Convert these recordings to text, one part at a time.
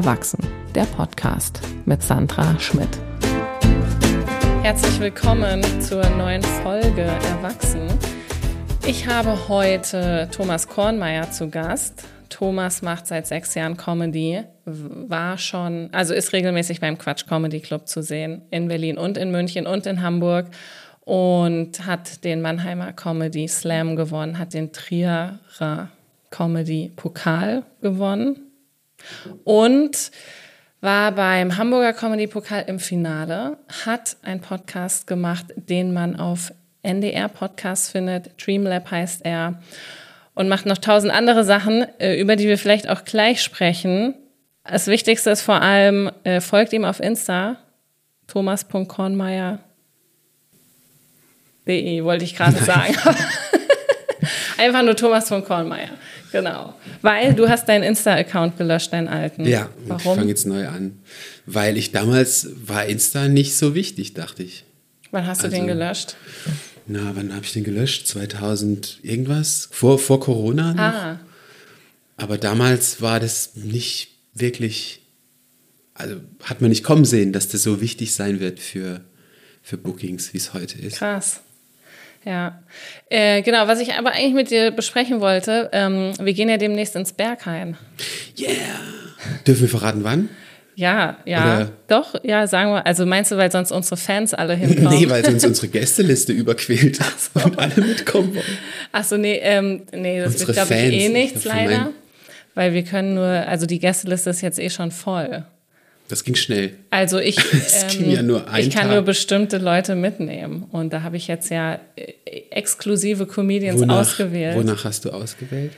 Erwachsen, der Podcast mit Sandra Schmidt. Herzlich willkommen zur neuen Folge Erwachsen. Ich habe heute Thomas Kornmeier zu Gast. Thomas macht seit sechs Jahren Comedy, war schon, also ist regelmäßig beim Quatsch Comedy Club zu sehen, in Berlin und in München und in Hamburg und hat den Mannheimer Comedy Slam gewonnen, hat den Trierer Comedy Pokal gewonnen und war beim Hamburger Comedy Pokal im Finale, hat einen Podcast gemacht, den man auf NDR Podcast findet. Dreamlab heißt er und macht noch tausend andere Sachen, äh, über die wir vielleicht auch gleich sprechen. Das Wichtigste ist vor allem, äh, folgt ihm auf Insta, thomas.kornmeier.de, wollte ich gerade sagen. Einfach nur thomas.kornmeier. Genau. Weil du hast deinen Insta-Account gelöscht, deinen alten. Ja, Warum? ich fange jetzt neu an. Weil ich damals war Insta nicht so wichtig, dachte ich. Wann hast du also, den gelöscht? Na, wann habe ich den gelöscht? 2000 irgendwas? Vor, vor Corona noch? Ah. Aber damals war das nicht wirklich, also hat man nicht kommen sehen, dass das so wichtig sein wird für, für Bookings, wie es heute ist. Krass. Ja, äh, genau. Was ich aber eigentlich mit dir besprechen wollte, ähm, wir gehen ja demnächst ins Berghain. Yeah. Dürfen wir verraten, wann? Ja, ja, Oder? doch, ja, sagen wir. Also meinst du, weil sonst unsere Fans alle hinkommen? nee, weil sonst unsere Gästeliste überquält so. und alle mitkommen wollen. Achso, nee, ähm, nee, das unsere wird, glaube ich, eh nichts leider. Weil wir können nur, also die Gästeliste ist jetzt eh schon voll. Das ging schnell. Also ich, ähm, ja ich kann Tag. nur bestimmte Leute mitnehmen. Und da habe ich jetzt ja äh, exklusive Comedians wonach, ausgewählt. Wonach hast du ausgewählt?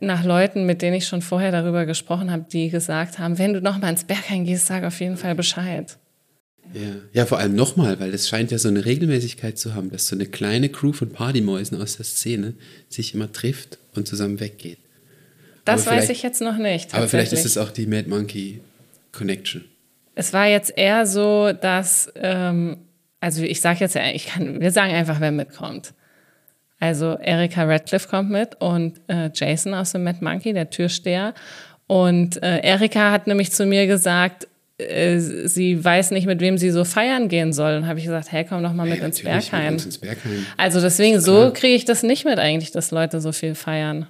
Nach Leuten, mit denen ich schon vorher darüber gesprochen habe, die gesagt haben, wenn du nochmal ins Berghain gehst, sag auf jeden Fall Bescheid. Ja, ja vor allem nochmal, weil es scheint ja so eine Regelmäßigkeit zu haben, dass so eine kleine Crew von Partymäusen aus der Szene sich immer trifft und zusammen weggeht. Das weiß ich jetzt noch nicht. Aber vielleicht ist es auch die Mad Monkey Connection? Es war jetzt eher so, dass, ähm, also ich sage jetzt, ich kann, wir sagen einfach, wer mitkommt. Also Erika Radcliffe kommt mit und äh, Jason aus dem Mad Monkey, der Türsteher. Und äh, Erika hat nämlich zu mir gesagt, äh, sie weiß nicht, mit wem sie so feiern gehen soll. Und habe ich gesagt, hey, komm doch mal mit, ins Berghain. mit ins Berghain. Also deswegen, so kriege ich das nicht mit eigentlich, dass Leute so viel feiern.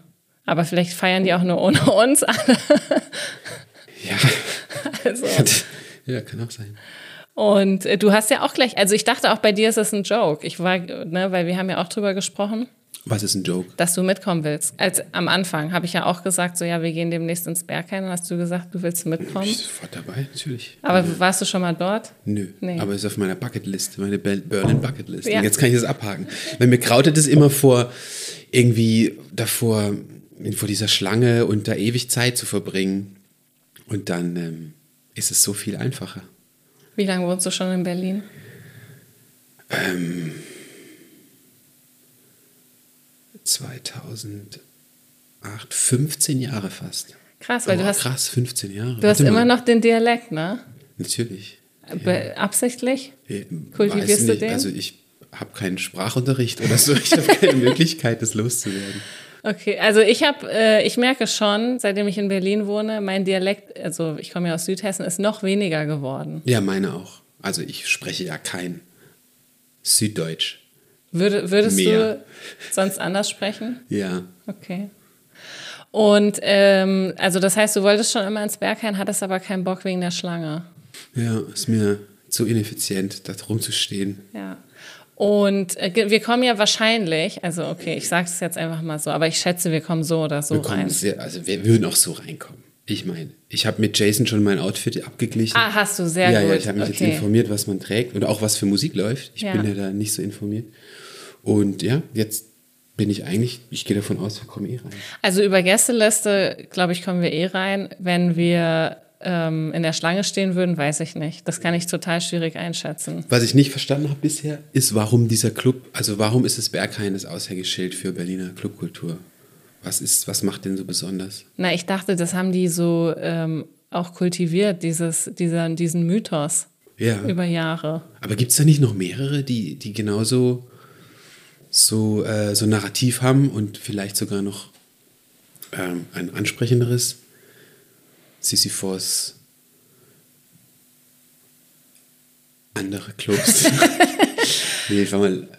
Aber vielleicht feiern die auch nur ohne uns alle. Ja. Also. Ja, kann auch sein. Und äh, du hast ja auch gleich, also ich dachte auch bei dir ist das ein Joke. Ich war, ne, weil wir haben ja auch drüber gesprochen. Was ist ein Joke? Dass du mitkommen willst. Als am Anfang habe ich ja auch gesagt, so ja, wir gehen demnächst ins Berghain. Dann hast du gesagt, du willst mitkommen. Ich bin sofort dabei, natürlich. Aber ja. warst du schon mal dort? Nö. Nee. Aber es ist auf meiner Bucketlist, meine Berlin Bucketlist. Ja. Und jetzt kann ich das abhaken. Weil mir krautet es immer vor, irgendwie davor, vor dieser Schlange und da ewig Zeit zu verbringen. Und dann ähm, ist es so viel einfacher. Wie lange wohnst du schon in Berlin? Ähm, 2008, 15 Jahre fast. Krass, weil oh, du hast. Krass, 15 Jahre. Du hast immer noch den Dialekt, ne? Natürlich. Ja. Absichtlich? Ja, Kultivierst du den? Also ich habe keinen Sprachunterricht oder so. Ich habe keine Möglichkeit, das loszuwerden. Okay, also ich habe, äh, ich merke schon, seitdem ich in Berlin wohne, mein Dialekt, also ich komme ja aus Südhessen, ist noch weniger geworden. Ja, meine auch. Also ich spreche ja kein Süddeutsch. Würde, würdest Mehr. du sonst anders sprechen? Ja. Okay. Und ähm, also das heißt, du wolltest schon immer ins Berghain, hattest aber keinen Bock wegen der Schlange. Ja, ist mir zu ineffizient, da rumzustehen. Ja. Und äh, wir kommen ja wahrscheinlich, also okay, ich sage es jetzt einfach mal so, aber ich schätze, wir kommen so oder so wir rein. Sehr, also wir würden auch so reinkommen. Ich meine, ich habe mit Jason schon mein Outfit abgeglichen. Ah, hast du, sehr ja, gut. Ja, ich habe mich okay. jetzt informiert, was man trägt und auch was für Musik läuft. Ich ja. bin ja da nicht so informiert. Und ja, jetzt bin ich eigentlich, ich gehe davon aus, wir kommen eh rein. Also über Gästeliste, glaube ich, kommen wir eh rein, wenn wir ähm, in der Schlange stehen würden, weiß ich nicht. Das kann ich total schwierig einschätzen. Was ich nicht verstanden habe bisher, ist, warum dieser Club, also warum ist das Berghain das Aushängeschild für Berliner Clubkultur? Was ist, was macht den so besonders? Na, ich dachte, das haben die so ähm, auch kultiviert, dieses, dieser, diesen Mythos ja. über Jahre. Aber gibt es da nicht noch mehrere, die, die genauso so, äh, so narrativ haben und vielleicht sogar noch ähm, ein ansprechenderes Sisyphos, andere Clubs. nee, ich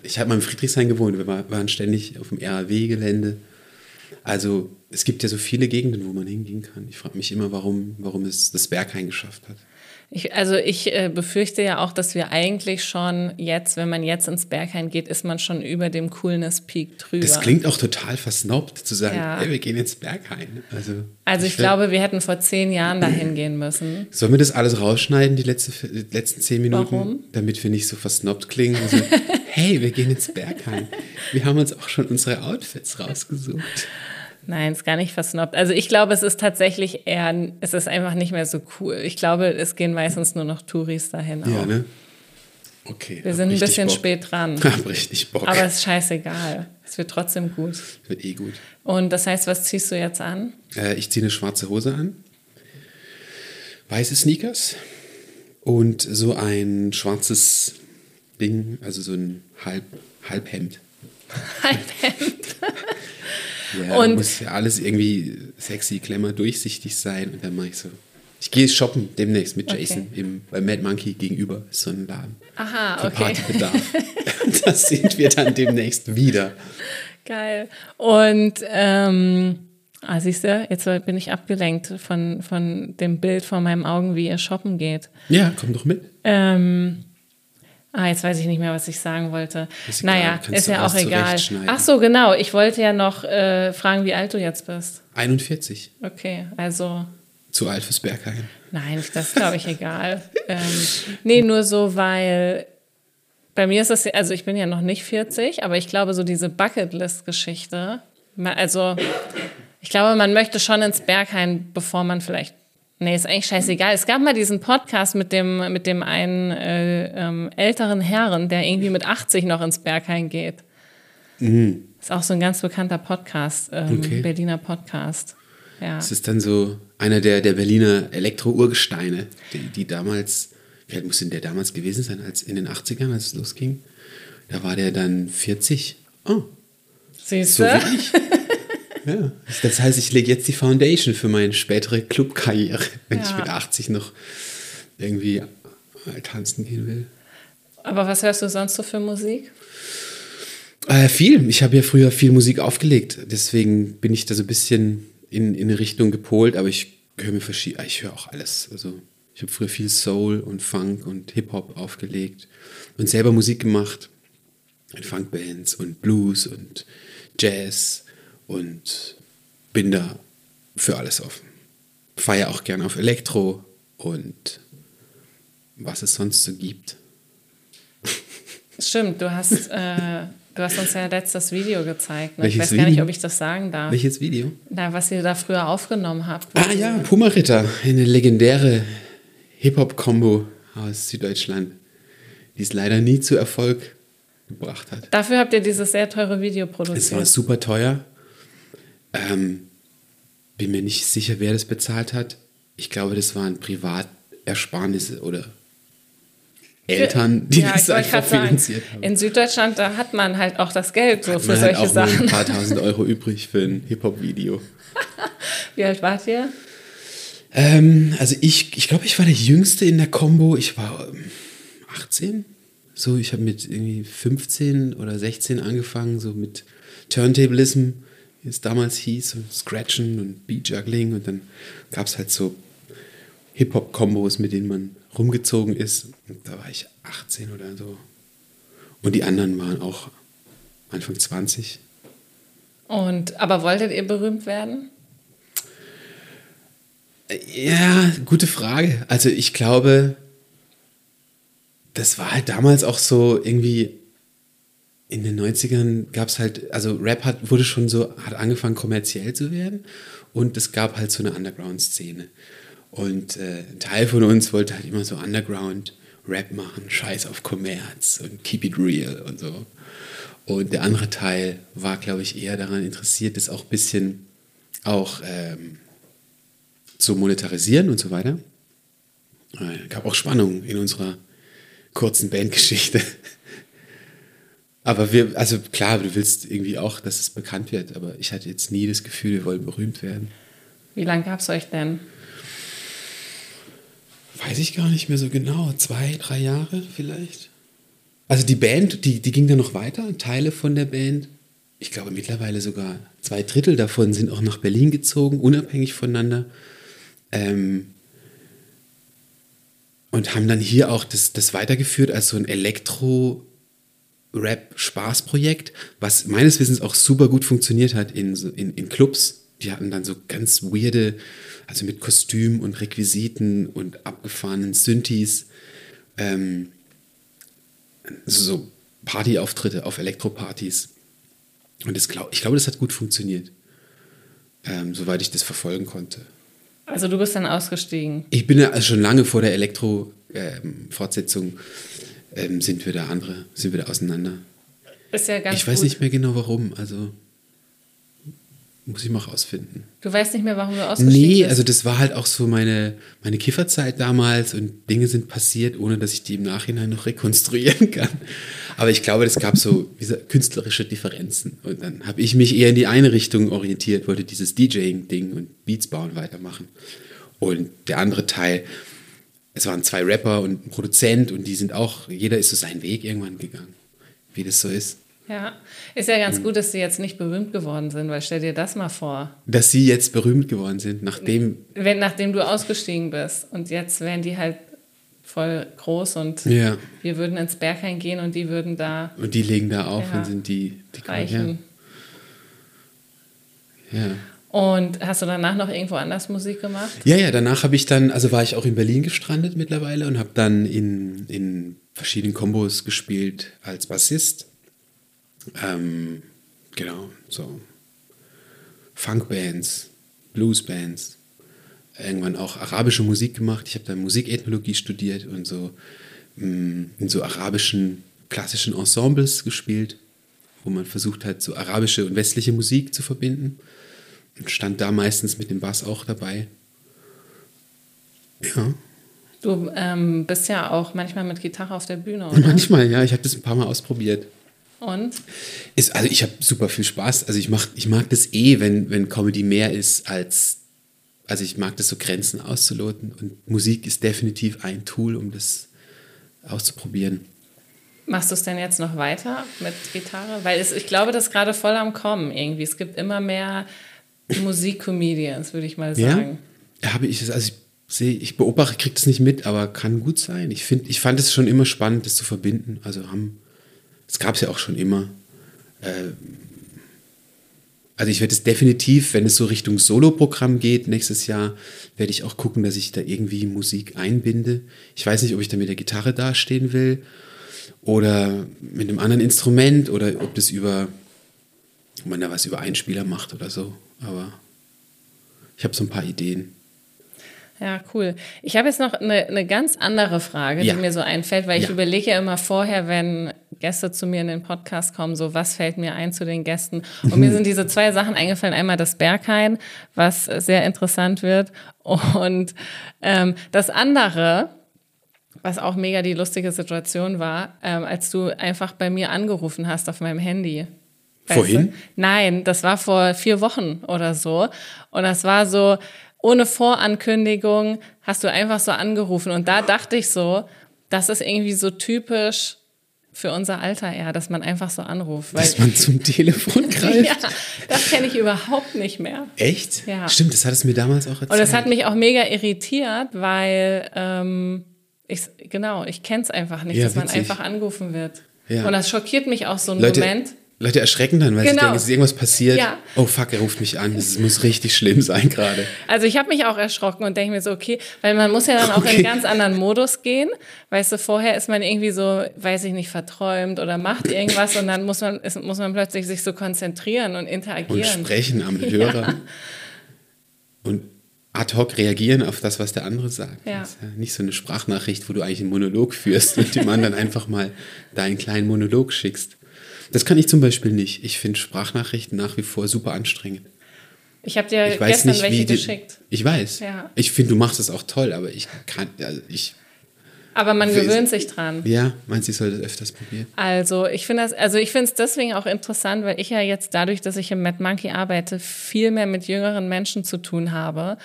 ich habe mal in Friedrichshain gewohnt, wir waren ständig auf dem RAW-Gelände. Also es gibt ja so viele Gegenden, wo man hingehen kann. Ich frage mich immer, warum, warum es das Berghain geschafft hat. Ich, also ich äh, befürchte ja auch, dass wir eigentlich schon jetzt, wenn man jetzt ins Berghain geht, ist man schon über dem Coolness Peak drüber. Das klingt auch total versnobbt zu sagen, ja. hey, wir gehen ins Berghain. Also, also ich, ich glaube, wir hätten vor zehn Jahren dahin gehen müssen. Sollen wir das alles rausschneiden, die, letzte, die letzten zehn Minuten? Warum? Damit wir nicht so versnobbt klingen. Also, hey, wir gehen ins Berghain. Wir haben uns auch schon unsere Outfits rausgesucht. Nein, ist gar nicht versnobbt. Also ich glaube, es ist tatsächlich eher, es ist einfach nicht mehr so cool. Ich glaube, es gehen meistens nur noch Touris dahin. Ja, auch. ne? Okay. Wir sind ein bisschen Bock. spät dran. Hab richtig Bock. Aber es ist scheißegal. Es wird trotzdem gut. Es wird eh gut. Und das heißt, was ziehst du jetzt an? Äh, ich ziehe eine schwarze Hose an, weiße Sneakers und so ein schwarzes Ding, also so ein Halb, Halbhemd. Halbhemd. Ja, und muss ja alles irgendwie sexy, klemmer, durchsichtig sein. Und dann mache ich so. Ich gehe shoppen demnächst mit Jason okay. im, bei Mad Monkey gegenüber ist so ein Laden. Aha, für okay. Partybedarf. das sind wir dann demnächst wieder. Geil. Und ähm, ah, siehst du, jetzt bin ich abgelenkt von, von dem Bild vor meinen Augen, wie ihr shoppen geht. Ja, komm doch mit. Ähm, Ah, jetzt weiß ich nicht mehr, was ich sagen wollte. Ist naja, ist ja auch egal. Ach so, genau. Ich wollte ja noch äh, fragen, wie alt du jetzt bist. 41. Okay, also. Zu alt fürs Berghain. Nein, das ist, glaube ich, egal. ähm, nee, nur so, weil bei mir ist das, also ich bin ja noch nicht 40, aber ich glaube, so diese Bucketlist-Geschichte, also ich glaube, man möchte schon ins Berghain, bevor man vielleicht Nee, ist eigentlich scheißegal. Es gab mal diesen Podcast mit dem, mit dem einen äh, ähm, älteren Herren, der irgendwie mit 80 noch ins Berghain geht. Mhm. Ist auch so ein ganz bekannter Podcast, ähm, okay. Berliner Podcast. Ja. Das ist dann so einer der, der Berliner Elektro-Urgesteine, die, die damals, wie alt muss denn der damals gewesen sein, als in den 80ern, als es losging? Da war der dann 40. Oh. Siehst du? So wie ich. Ja, das heißt, ich lege jetzt die Foundation für meine spätere Clubkarriere, wenn ja. ich mit 80 noch irgendwie tanzen gehen will. Aber was hörst du sonst so für Musik? Äh, viel. Ich habe ja früher viel Musik aufgelegt. Deswegen bin ich da so ein bisschen in, in eine Richtung gepolt. Aber ich höre mir verschiedene. Ich höre auch alles. Also ich habe früher viel Soul und Funk und Hip-Hop aufgelegt und selber Musik gemacht. Mit Funkbands und Blues und Jazz und bin da für alles offen. Feiere auch gerne auf Elektro und was es sonst so gibt. Stimmt, du hast, äh, du hast uns ja letztes Video gezeigt. Ne? Ich weiß Video? gar nicht, ob ich das sagen darf. Welches Video? Na, was ihr da früher aufgenommen habt. Ah ja, Puma Ritter, eine legendäre Hip-Hop-Kombo aus Süddeutschland, die es leider nie zu Erfolg gebracht hat. Dafür habt ihr dieses sehr teure Video produziert. Es war super teuer. Ähm, bin mir nicht sicher, wer das bezahlt hat. Ich glaube, das waren Privatersparnisse oder Eltern, die ja, das einfach finanziert sagen, haben. In Süddeutschland, da hat man halt auch das Geld so hat für man solche halt auch Sachen. Mal ein paar tausend Euro übrig für ein Hip-Hop-Video. Wie alt wart ihr? Ähm, also ich, ich glaube, ich war der Jüngste in der Combo. Ich war 18. Ähm, so, ich habe mit irgendwie 15 oder 16 angefangen, so mit Turntablism wie es damals hieß, und Scratchen und Beat-Juggling und dann gab es halt so Hip-Hop-Kombos, mit denen man rumgezogen ist. Und da war ich 18 oder so. Und die anderen waren auch Anfang 20. Und aber wolltet ihr berühmt werden? Ja, gute Frage. Also ich glaube, das war halt damals auch so irgendwie in den 90ern gab es halt, also Rap hat, wurde schon so, hat angefangen kommerziell zu werden und es gab halt so eine Underground-Szene. Und äh, ein Teil von uns wollte halt immer so Underground-Rap machen, Scheiß auf Kommerz und Keep It Real und so. Und der andere Teil war, glaube ich, eher daran interessiert, das auch ein bisschen auch ähm, zu monetarisieren und so weiter. Es äh, gab auch Spannung in unserer kurzen Bandgeschichte. Aber wir, also klar, du willst irgendwie auch, dass es bekannt wird, aber ich hatte jetzt nie das Gefühl, wir wollen berühmt werden. Wie lange gab es euch denn? Weiß ich gar nicht mehr so genau. Zwei, drei Jahre vielleicht. Also die Band, die, die ging dann noch weiter. Teile von der Band, ich glaube mittlerweile sogar zwei Drittel davon sind auch nach Berlin gezogen, unabhängig voneinander. Ähm, und haben dann hier auch das, das weitergeführt als so ein Elektro-Rap-Spaßprojekt, was meines Wissens auch super gut funktioniert hat in, in, in Clubs. Die hatten dann so ganz weirde, also mit Kostüm und Requisiten und abgefahrenen Synthes, ähm, so Partyauftritte auf Elektropartys. Und das glaub, ich glaube, das hat gut funktioniert, ähm, soweit ich das verfolgen konnte. Also du bist dann ausgestiegen? Ich bin ja also schon lange vor der Elektro-Fortsetzung ähm, ähm, sind wir da andere, sind wir da auseinander. Ist ja ganz Ich weiß gut. nicht mehr genau warum, also muss ich mal rausfinden. Du weißt nicht mehr, warum du ausgestiegen nee, bist? also das war halt auch so meine, meine Kifferzeit damals und Dinge sind passiert, ohne dass ich die im Nachhinein noch rekonstruieren kann. Aber ich glaube, es gab so künstlerische Differenzen. Und dann habe ich mich eher in die eine Richtung orientiert, wollte dieses DJing-Ding und Beats bauen weitermachen. Und der andere Teil, es waren zwei Rapper und ein Produzent und die sind auch, jeder ist so seinen Weg irgendwann gegangen, wie das so ist. Ja, ist ja ganz gut, dass sie jetzt nicht berühmt geworden sind, weil stell dir das mal vor. Dass sie jetzt berühmt geworden sind, nachdem. Wenn, nachdem du ausgestiegen bist. Und jetzt wären die halt voll groß und ja. wir würden ins Berghain gehen und die würden da. Und die legen da auf ja, und sind die, die Reichen. Ja. ja. Und hast du danach noch irgendwo anders Musik gemacht? Ja, ja, danach habe ich dann, also war ich auch in Berlin gestrandet mittlerweile und habe dann in, in verschiedenen Kombos gespielt als Bassist ähm, genau, so Funkbands, Bluesbands, irgendwann auch arabische Musik gemacht. Ich habe dann Musikethnologie studiert und so mm, in so arabischen klassischen Ensembles gespielt, wo man versucht hat, so arabische und westliche Musik zu verbinden. Und stand da meistens mit dem Bass auch dabei. Ja. Du ähm, bist ja auch manchmal mit Gitarre auf der Bühne, oder? Manchmal, ja. Ich habe das ein paar Mal ausprobiert. Und? Ist, also ich habe super viel Spaß. Also ich, mach, ich mag das eh, wenn, wenn Comedy mehr ist als. Also ich mag das so Grenzen auszuloten. Und Musik ist definitiv ein Tool, um das auszuprobieren. Machst du es denn jetzt noch weiter mit Gitarre? Weil es, ich glaube, das ist gerade voll am Kommen irgendwie. Es gibt immer mehr Musikcomedians, würde ich mal sagen. Ja, habe ich das, also ich sehe, ich beobachte, kriege das nicht mit, aber kann gut sein. Ich, find, ich fand es schon immer spannend, das zu verbinden. Also haben das gab es ja auch schon immer. Äh, also ich werde es definitiv, wenn es so Richtung Solo-Programm geht, nächstes Jahr, werde ich auch gucken, dass ich da irgendwie Musik einbinde. Ich weiß nicht, ob ich da mit der Gitarre dastehen will oder mit einem anderen Instrument oder ob das über, ob man da was über Einspieler macht oder so. Aber ich habe so ein paar Ideen. Ja, cool. Ich habe jetzt noch eine, eine ganz andere Frage, ja. die mir so einfällt, weil ich ja. überlege ja immer vorher, wenn Gäste zu mir in den Podcast kommen, so was fällt mir ein zu den Gästen. Und mir sind diese zwei Sachen eingefallen. Einmal das Berghain, was sehr interessant wird. Und ähm, das andere, was auch mega die lustige Situation war, ähm, als du einfach bei mir angerufen hast auf meinem Handy. Vorhin? Du? Nein, das war vor vier Wochen oder so. Und das war so, ohne Vorankündigung hast du einfach so angerufen. Und da dachte ich so, das ist irgendwie so typisch für unser Alter eher, dass man einfach so anruft. dass man zum Telefon greift? ja, das kenne ich überhaupt nicht mehr. Echt? Ja. Stimmt, das hat es mir damals auch erzählt. Und das hat mich auch mega irritiert, weil, ähm, ich, genau, ich kenne es einfach nicht, ja, dass man einfach angerufen wird. Ja. Und das schockiert mich auch so einen Leute, Moment. Leute erschrecken dann, weil genau. sie denken, es ist irgendwas passiert. Ja. Oh fuck, er ruft mich an. Das muss richtig schlimm sein gerade. Also ich habe mich auch erschrocken und denke mir so, okay, weil man muss ja dann auch okay. in einen ganz anderen Modus gehen. Weißt du, vorher ist man irgendwie so, weiß ich nicht, verträumt oder macht irgendwas und dann muss man, ist, muss man plötzlich sich so konzentrieren und interagieren. Und sprechen am Hörer. Ja. Und ad hoc reagieren auf das, was der andere sagt. Ja. Das ist ja nicht so eine Sprachnachricht, wo du eigentlich einen Monolog führst und dem anderen einfach mal deinen kleinen Monolog schickst. Das kann ich zum Beispiel nicht. Ich finde Sprachnachrichten nach wie vor super anstrengend. Ich habe dir ich gestern nicht, welche die, geschickt. Ich weiß. Ja. Ich finde, du machst es auch toll, aber ich kann, also ich Aber man gewöhnt sich dran. Ja, meinst du, ich soll das öfters probieren? Also ich finde das, also ich finde es deswegen auch interessant, weil ich ja jetzt dadurch, dass ich im Mad Monkey arbeite, viel mehr mit jüngeren Menschen zu tun habe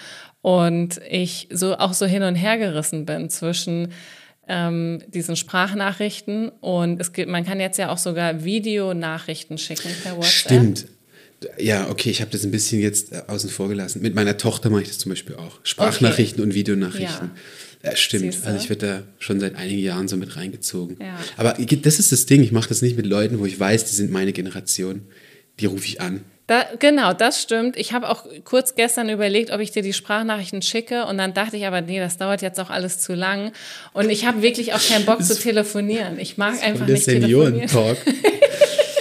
und ich so auch so hin und her gerissen bin zwischen ähm, diesen Sprachnachrichten und es gibt, man kann jetzt ja auch sogar Videonachrichten schicken per WhatsApp. Stimmt. Ja, okay, ich habe das ein bisschen jetzt äh, außen vor gelassen. Mit meiner Tochter mache ich das zum Beispiel auch. Sprachnachrichten okay. und Videonachrichten. Ja. Ja, stimmt. Siehste? Also ich werde da schon seit einigen Jahren so mit reingezogen. Ja. Aber das ist das Ding, ich mache das nicht mit Leuten, wo ich weiß, die sind meine Generation. Die rufe ich an. Da, genau, das stimmt. Ich habe auch kurz gestern überlegt, ob ich dir die Sprachnachrichten schicke und dann dachte ich aber, nee, das dauert jetzt auch alles zu lang und ich habe wirklich auch keinen Bock zu telefonieren. Ich mag einfach nicht telefonieren. Talk.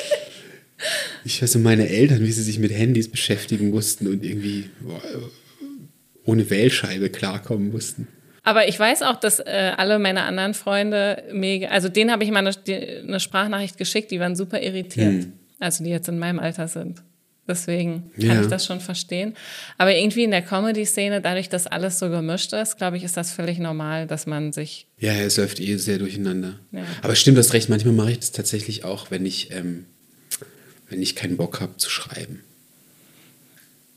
ich weiß so meine Eltern, wie sie sich mit Handys beschäftigen mussten und irgendwie boah, ohne Wählscheibe klarkommen mussten. Aber ich weiß auch, dass äh, alle meine anderen Freunde mega, also denen habe ich mal eine, eine, Sprachnachricht geschickt, die waren super irritiert. Hm. Also die jetzt in meinem Alter sind. Deswegen kann ja. ich das schon verstehen. Aber irgendwie in der Comedy-Szene, dadurch, dass alles so gemischt ist, glaube ich, ist das völlig normal, dass man sich. Ja, es läuft eh sehr durcheinander. Ja. Aber stimmt, du hast recht, manchmal mache ich das tatsächlich auch, wenn ich, ähm, wenn ich keinen Bock habe zu schreiben.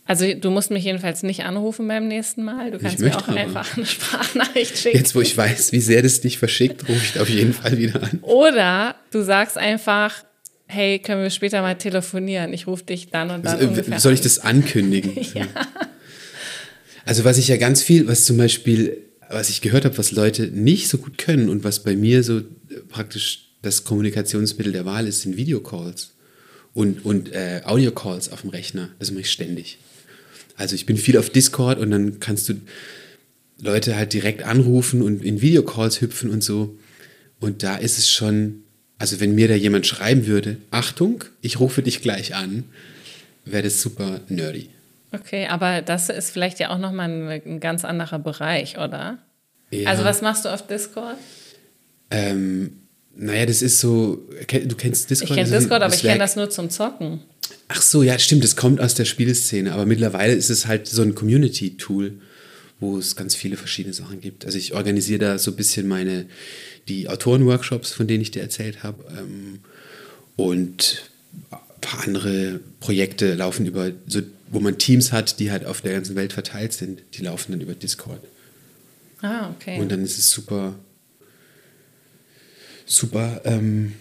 Also du musst mich jedenfalls nicht anrufen beim nächsten Mal. Du kannst mir auch aber. einfach eine Sprachnachricht schicken. Jetzt, wo ich weiß, wie sehr das dich verschickt, rufe ich auf jeden Fall wieder an. Oder du sagst einfach, hey, können wir später mal telefonieren? Ich rufe dich dann und dann. Also, soll ich das ankündigen? ja. Also was ich ja ganz viel, was zum Beispiel, was ich gehört habe, was Leute nicht so gut können und was bei mir so praktisch das Kommunikationsmittel der Wahl ist, sind Videocalls und, und äh, Audiocalls auf dem Rechner. Das mache ich ständig. Also ich bin viel auf Discord und dann kannst du Leute halt direkt anrufen und in Videocalls hüpfen und so. Und da ist es schon, also wenn mir da jemand schreiben würde, Achtung, ich rufe dich gleich an, wäre das super nerdy. Okay, aber das ist vielleicht ja auch nochmal ein, ein ganz anderer Bereich, oder? Ja. Also was machst du auf Discord? Ähm, naja, das ist so, du kennst Discord? Ich kenne Discord, aber ich kenne das nur zum Zocken. Ach so, ja, stimmt, das kommt aus der Spieleszene, aber mittlerweile ist es halt so ein Community-Tool, wo es ganz viele verschiedene Sachen gibt. Also ich organisiere da so ein bisschen meine die Autorenworkshops, von denen ich dir erzählt habe. Ähm, und ein paar andere Projekte laufen über, so, wo man Teams hat, die halt auf der ganzen Welt verteilt sind. Die laufen dann über Discord. Ah, okay. Und dann ist es super, super ähm,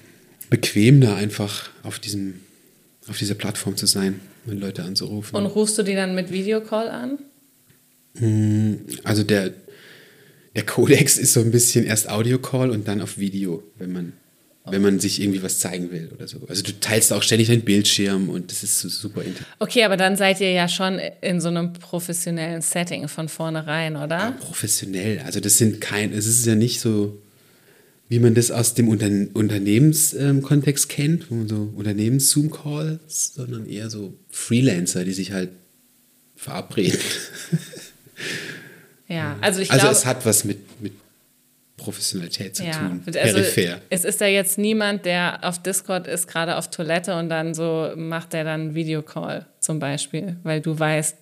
bequem, da einfach auf, diesem, auf dieser Plattform zu sein und Leute anzurufen. Und rufst du die dann mit Videocall an? Hm, also der, der Codex ist so ein bisschen erst Audio-Call und dann auf Video, wenn man, wenn man sich irgendwie was zeigen will oder so. Also du teilst auch ständig deinen Bildschirm und das ist super intensiv. Okay, aber dann seid ihr ja schon in so einem professionellen Setting von vornherein, oder? Ja, professionell. Also das sind kein, es ist ja nicht so, wie man das aus dem Unter Unternehmenskontext ähm, kennt, wo man so Unternehmens-Zoom-Calls, sondern eher so Freelancer, die sich halt verabreden. Ja, also ich Also glaub, es hat was mit, mit Professionalität zu ja, tun. Also Peripher. Es ist ja jetzt niemand, der auf Discord ist, gerade auf Toilette und dann so macht der dann Videocall zum Beispiel, weil du weißt,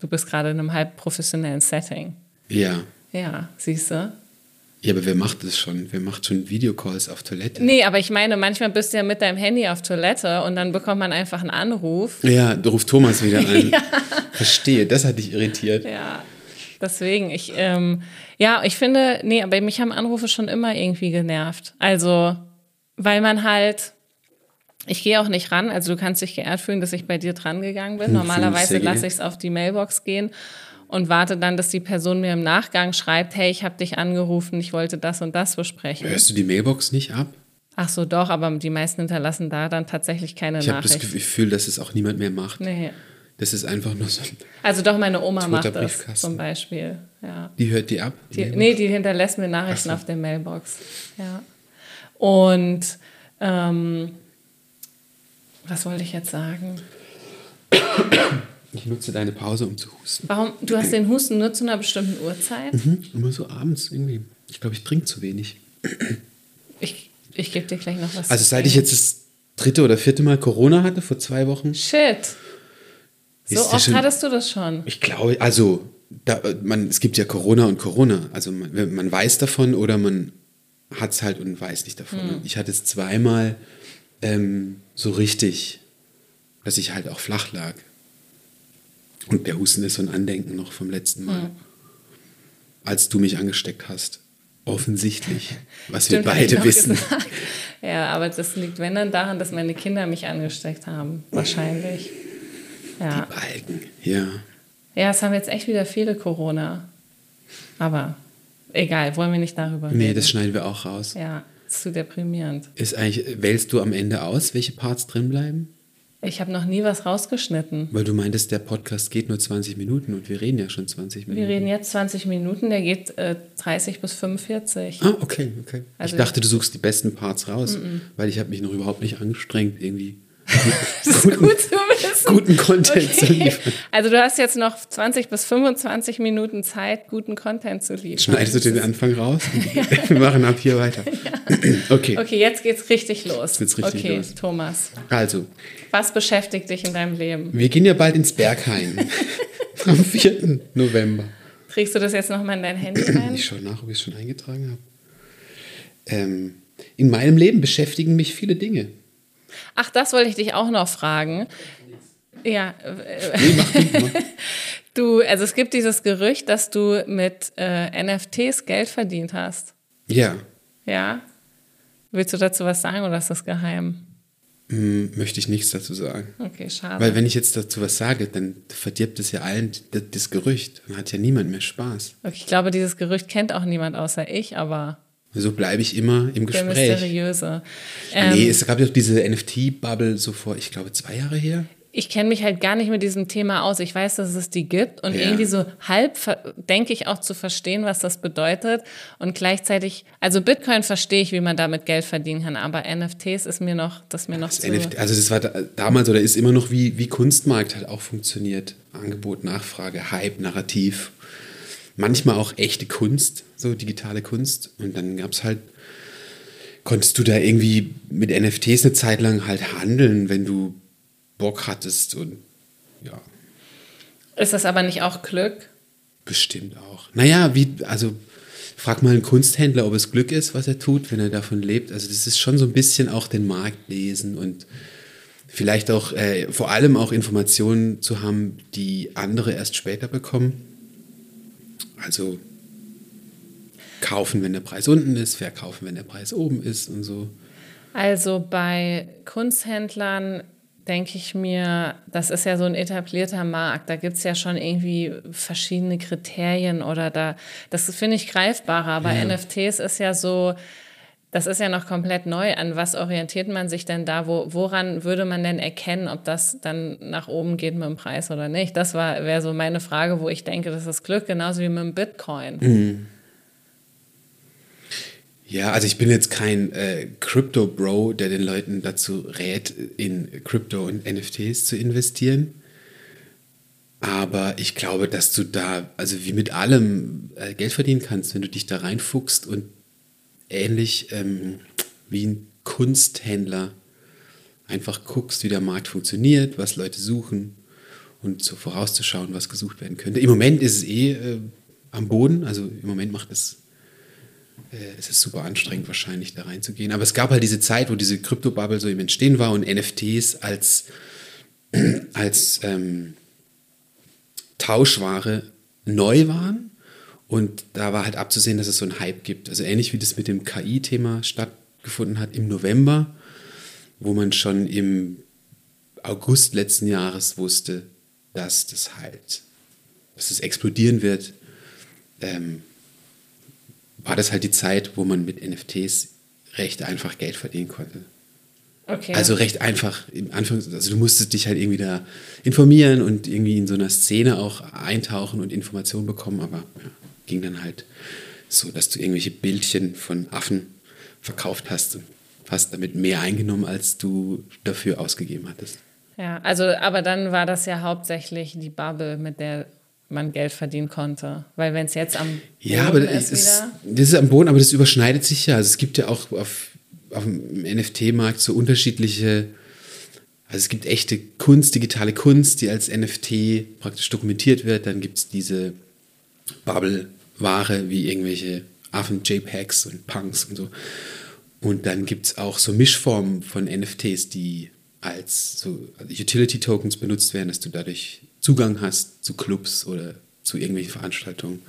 du bist gerade in einem halb professionellen Setting. Ja. Ja, siehst du? Ja, aber wer macht das schon? Wer macht schon Videocalls auf Toilette? Nee, aber ich meine, manchmal bist du ja mit deinem Handy auf Toilette und dann bekommt man einfach einen Anruf. Ja, du rufst Thomas wieder an. ja. Verstehe, das hat dich irritiert. Ja, Deswegen, ich, ähm, ja, ich finde, nee, aber mich haben Anrufe schon immer irgendwie genervt. Also, weil man halt, ich gehe auch nicht ran, also du kannst dich geehrt fühlen, dass ich bei dir dran gegangen bin. Hm, Normalerweise lasse ich es auf die Mailbox gehen und warte dann, dass die Person mir im Nachgang schreibt, hey, ich habe dich angerufen, ich wollte das und das besprechen. Hörst du die Mailbox nicht ab? Ach so, doch, aber die meisten hinterlassen da dann tatsächlich keine ich Nachricht. Ich habe das Gefühl, dass es auch niemand mehr macht. Nee. Das ist einfach nur so ein Also doch, meine Oma macht das zum Beispiel. Ja. Die hört die ab? Die, die nee, die hinterlässt mir Nachrichten so. auf der Mailbox. Ja. Und ähm, was wollte ich jetzt sagen? Ich nutze deine Pause, um zu husten. Warum? Du hast den Husten nur zu einer bestimmten Uhrzeit? Mhm, immer so abends irgendwie. Ich glaube, ich trinke zu wenig. Ich, ich gebe dir gleich noch was. Also seit ich jetzt das dritte oder vierte Mal Corona hatte, vor zwei Wochen. Shit. So oft schon, hattest du das schon? Ich glaube, also da, man, es gibt ja Corona und Corona. Also man, man weiß davon oder man hat es halt und weiß nicht davon. Mhm. Ich hatte es zweimal ähm, so richtig, dass ich halt auch flach lag. Und der Husten ist so ein Andenken noch vom letzten Mal, mhm. als du mich angesteckt hast. Offensichtlich, was Stimmt, wir beide wissen. Gesagt. Ja, aber das liegt, wenn dann daran, dass meine Kinder mich angesteckt haben. Wahrscheinlich. Ja. Die Balken, ja. Ja, es haben jetzt echt wieder viele Corona. Aber egal, wollen wir nicht darüber reden. Nee, das schneiden wir auch raus. Ja, ist zu deprimierend. Ist eigentlich, wählst du am Ende aus, welche Parts drin bleiben? Ich habe noch nie was rausgeschnitten. Weil du meintest, der Podcast geht nur 20 Minuten und wir reden ja schon 20 Minuten. Wir reden jetzt 20 Minuten, der geht äh, 30 bis 45. Ah, okay, okay. Also ich dachte, du suchst die besten Parts raus, m -m. weil ich habe mich noch überhaupt nicht angestrengt, irgendwie das ist gut zu wissen. Guten Content okay. zu liefern. Also du hast jetzt noch 20 bis 25 Minuten Zeit, guten Content zu liefern. Schneidest du den Anfang raus? Wir machen ab hier weiter. Ja. Okay. Okay, jetzt geht's richtig los. Jetzt geht's richtig okay, los. Thomas. Also. Was beschäftigt dich in deinem Leben? Wir gehen ja bald ins Berghain. am 4. November. Trägst du das jetzt nochmal in dein Handy rein? Ich schaue nach, ob ich es schon eingetragen habe. Ähm, in meinem Leben beschäftigen mich viele Dinge. Ach, das wollte ich dich auch noch fragen. Ja. Nee, mach, mach. Du, also es gibt dieses Gerücht, dass du mit äh, NFTs Geld verdient hast. Ja. Ja. Willst du dazu was sagen oder ist das geheim? Hm, möchte ich nichts dazu sagen. Okay, schade. Weil wenn ich jetzt dazu was sage, dann verdirbt es ja allen das, das Gerücht. Dann hat ja niemand mehr Spaß. Okay, ich glaube, dieses Gerücht kennt auch niemand außer ich, aber so bleibe ich immer im Gespräch. Der Mysteriöse. Ähm, nee, es gab ja diese NFT-Bubble so vor, ich glaube, zwei Jahre her. Ich kenne mich halt gar nicht mit diesem Thema aus. Ich weiß, dass es die gibt und ja. irgendwie so halb denke ich auch zu verstehen, was das bedeutet. Und gleichzeitig, also Bitcoin verstehe ich, wie man damit Geld verdienen kann, aber NFTs ist mir noch, das mir noch das zu. NFT, also das war damals oder ist immer noch wie, wie Kunstmarkt halt auch funktioniert. Angebot, Nachfrage, Hype, Narrativ manchmal auch echte Kunst, so digitale Kunst. Und dann gab es halt, konntest du da irgendwie mit NFTs eine Zeit lang halt handeln, wenn du Bock hattest und ja. Ist das aber nicht auch Glück? Bestimmt auch. Naja, wie, also frag mal einen Kunsthändler, ob es Glück ist, was er tut, wenn er davon lebt. Also das ist schon so ein bisschen auch den Markt lesen und vielleicht auch äh, vor allem auch Informationen zu haben, die andere erst später bekommen. Also kaufen, wenn der Preis unten ist, verkaufen, wenn der Preis oben ist und so. Also bei Kunsthändlern denke ich mir, das ist ja so ein etablierter Markt. Da gibt es ja schon irgendwie verschiedene Kriterien oder da, das finde ich greifbarer. Aber ja. NFTs ist ja so, das ist ja noch komplett neu. An was orientiert man sich denn da? Wo, woran würde man denn erkennen, ob das dann nach oben geht mit dem Preis oder nicht? Das wäre so meine Frage, wo ich denke, das ist Glück, genauso wie mit dem Bitcoin. Mhm. Ja, also ich bin jetzt kein äh, Crypto-Bro, der den Leuten dazu rät, in Crypto und NFTs zu investieren. Aber ich glaube, dass du da, also wie mit allem, äh, Geld verdienen kannst, wenn du dich da reinfuchst und ähnlich ähm, wie ein Kunsthändler einfach guckst, wie der Markt funktioniert, was Leute suchen und so vorauszuschauen, was gesucht werden könnte. Im Moment ist es eh äh, am Boden, also im Moment macht es, äh, es ist super anstrengend wahrscheinlich da reinzugehen. Aber es gab halt diese Zeit, wo diese Kryptobubble so im Entstehen war und NFTs als, als ähm, Tauschware neu waren und da war halt abzusehen, dass es so einen Hype gibt. Also ähnlich wie das mit dem KI-Thema stattgefunden hat im November, wo man schon im August letzten Jahres wusste, dass das halt, dass es explodieren wird, ähm, war das halt die Zeit, wo man mit NFTs recht einfach Geld verdienen konnte. Okay. Also recht einfach, im Anfang, also du musstest dich halt irgendwie da informieren und irgendwie in so einer Szene auch eintauchen und Informationen bekommen, aber ja ging dann halt so, dass du irgendwelche Bildchen von Affen verkauft hast und hast damit mehr eingenommen, als du dafür ausgegeben hattest. Ja, also aber dann war das ja hauptsächlich die Bubble, mit der man Geld verdienen konnte. Weil wenn es jetzt am Boden ja, aber ist, ist das ist am Boden, aber das überschneidet sich ja. Also es gibt ja auch auf, auf dem NFT-Markt so unterschiedliche, also es gibt echte Kunst, digitale Kunst, die als NFT praktisch dokumentiert wird. Dann gibt es diese Bubble-Ware wie irgendwelche Affen-JPEGs und Punks und so. Und dann gibt es auch so Mischformen von NFTs, die als so Utility-Tokens benutzt werden, dass du dadurch Zugang hast zu Clubs oder zu irgendwelchen Veranstaltungen.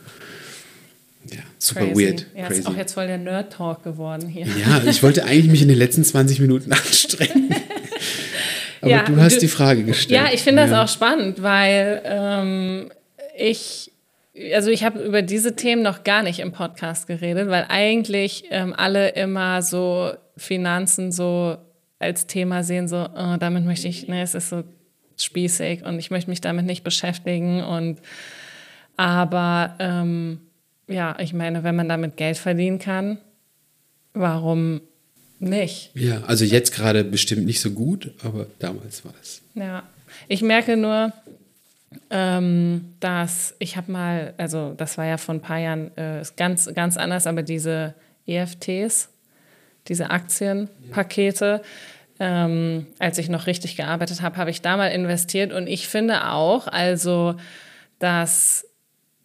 Ja, super Crazy. weird. Ja, Crazy. ist auch jetzt voll der Nerd-Talk geworden hier. Ja, ich wollte eigentlich mich in den letzten 20 Minuten anstrengen. Aber Ja, du hast du- die Frage gestellt. Ja, ich finde das Ja. auch spannend, weil ähm, ich, also ich habe über diese Themen noch gar nicht im Podcast geredet, weil eigentlich ähm, alle immer so Finanzen so als Thema sehen, so, oh, damit möchte ich, ne, es ist so spießig und ich möchte mich damit nicht beschäftigen und aber ähm, ja, ich meine, wenn man damit Geld verdienen kann, warum nicht? Ja, also jetzt gerade bestimmt nicht so gut, aber damals war es. Ja, ich merke nur, ähm, dass ich habe mal, also das war ja vor ein paar Jahren äh, ganz, ganz anders, aber diese EFTs, diese Aktienpakete, ähm, als ich noch richtig gearbeitet habe, habe ich da mal investiert und ich finde auch, also das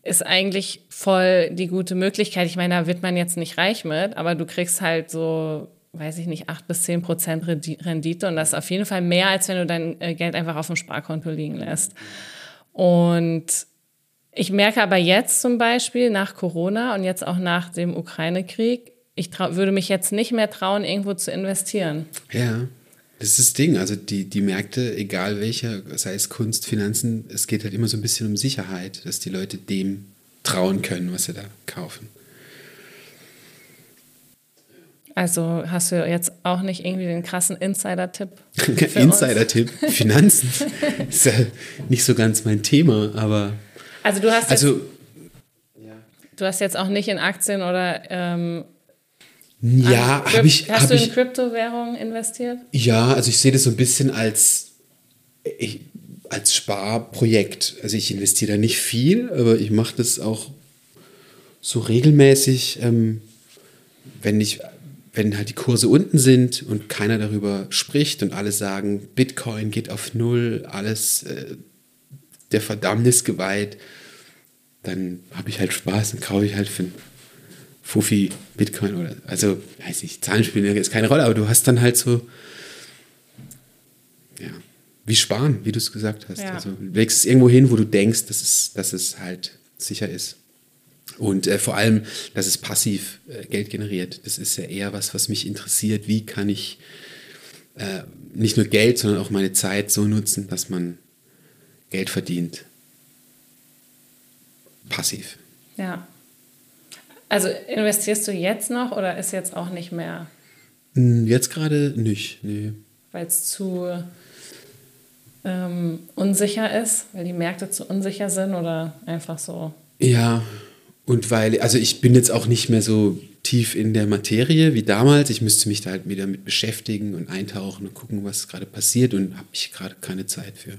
ist eigentlich voll die gute Möglichkeit. Ich meine, da wird man jetzt nicht reich mit, aber du kriegst halt so, weiß ich nicht, 8 bis 10 Prozent Rendi- Rendite und das ist auf jeden Fall mehr, als wenn du dein äh, Geld einfach auf dem Sparkonto liegen lässt. Und ich merke aber jetzt zum Beispiel nach Corona und jetzt auch nach dem Ukraine-Krieg, ich würde mich jetzt nicht mehr trauen, irgendwo zu investieren. Ja, das ist das Ding. Also die, die Märkte, egal welcher, sei es Kunst, Finanzen, es geht halt immer so ein bisschen um Sicherheit, dass die Leute dem trauen können, was sie da kaufen. Also hast du jetzt auch nicht irgendwie den krassen Insider-Tipp? Insider-Tipp, Finanzen ist ja nicht so ganz mein Thema, aber Also du hast, jetzt, also du hast jetzt auch nicht in Aktien oder ähm, ja, habe ich, Hast hab du in ich, Kryptowährungen investiert? ja, also ich sehe das so ein bisschen als ich, als Sparprojekt. Also ich investiere da nicht viel, aber ich mache das auch so regelmäßig, ähm, wenn ich wenn halt die Kurse unten sind und keiner darüber spricht und alle sagen, Bitcoin geht auf Null, alles äh, der Verdammnis geweiht, dann habe ich halt Spaß und kaufe ich halt für einen Fuffi Bitcoin oder, also, weiß nicht, Zahlen spielen jetzt keine Rolle, aber du hast dann halt so, ja, wie sparen, wie du es gesagt hast. Ja. Also, du legst es irgendwo hin, wo du denkst, dass es, dass es halt sicher ist. Und äh, vor allem, dass es passiv äh, Geld generiert. Das ist ja eher was, was mich interessiert. Wie kann ich äh, nicht nur Geld, sondern auch meine Zeit so nutzen, dass man Geld verdient. Passiv. Ja. Also investierst du jetzt noch oder ist jetzt auch nicht mehr, Hm, Jetzt gerade nicht, nee. weil es zu ähm, unsicher ist, weil die Märkte zu unsicher sind oder einfach so? Ja, und weil, also ich bin jetzt auch nicht mehr so tief in der Materie wie damals. Ich müsste mich da halt wieder mit beschäftigen und eintauchen und gucken, was gerade passiert und habe ich gerade keine Zeit für.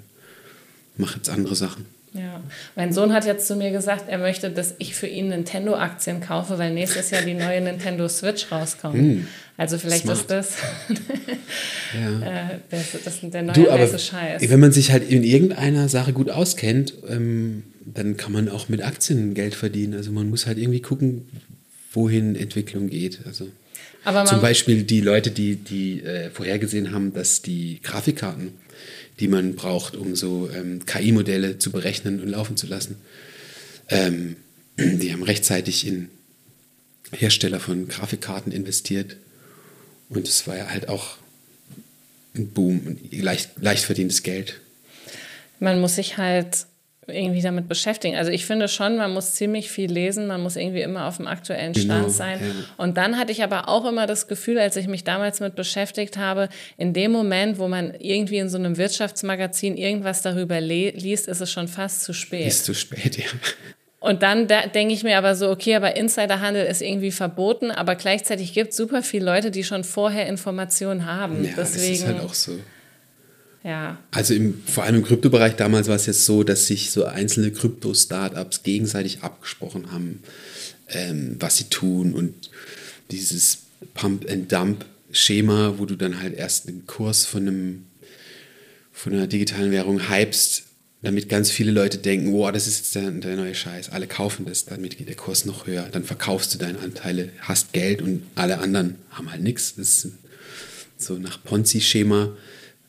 Mache jetzt andere Sachen. Ja, mein Sohn hat jetzt zu mir gesagt, er möchte, dass ich für ihn Nintendo-Aktien kaufe, weil nächstes Jahr die neue Nintendo Switch rauskommt. also vielleicht smart. ist das, Ja. äh, das, das der neue Du, aber Scheiß. wenn man sich halt in irgendeiner Sache gut auskennt, ähm, dann kann man auch mit Aktien Geld verdienen. Also man muss halt irgendwie gucken, wohin Entwicklung geht. Also zum Beispiel die Leute, die, die äh, vorhergesehen haben, dass die Grafikkarten, die man braucht, um so ähm, KI-Modelle zu berechnen und laufen zu lassen, ähm, die haben rechtzeitig in Hersteller von Grafikkarten investiert. Und es war ja halt auch ein Boom, leicht, leicht verdientes Geld. man muss sich halt irgendwie damit beschäftigen. Also ich finde schon, man muss ziemlich viel lesen, man muss irgendwie immer auf dem aktuellen Stand Genau, sein. Und dann hatte ich aber auch immer das Gefühl, als ich mich damals mit beschäftigt habe, in dem Moment, wo man irgendwie in so einem Wirtschaftsmagazin irgendwas darüber liest, ist es schon fast zu spät. Ist zu spät, ja. Und dann da denke ich mir aber so, okay, aber Insiderhandel ist irgendwie verboten, aber gleichzeitig gibt es super viele Leute, die schon vorher Informationen haben. Ja, Deswegen, das ist halt auch so. Ja. Also im, vor allem im Kryptobereich damals war es jetzt so, dass sich so einzelne Krypto-Startups gegenseitig abgesprochen haben, ähm, was sie tun und dieses Pump-and-Dump-Schema, wo du dann halt erst einen Kurs von, einem, von einer digitalen Währung hypst, damit ganz viele Leute denken, wow, das ist jetzt der, der, neue Scheiß, alle kaufen das, damit geht der Kurs noch höher, dann verkaufst du deine Anteile, hast Geld und alle anderen haben halt nichts. Das ist so nach Ponzi-Schema.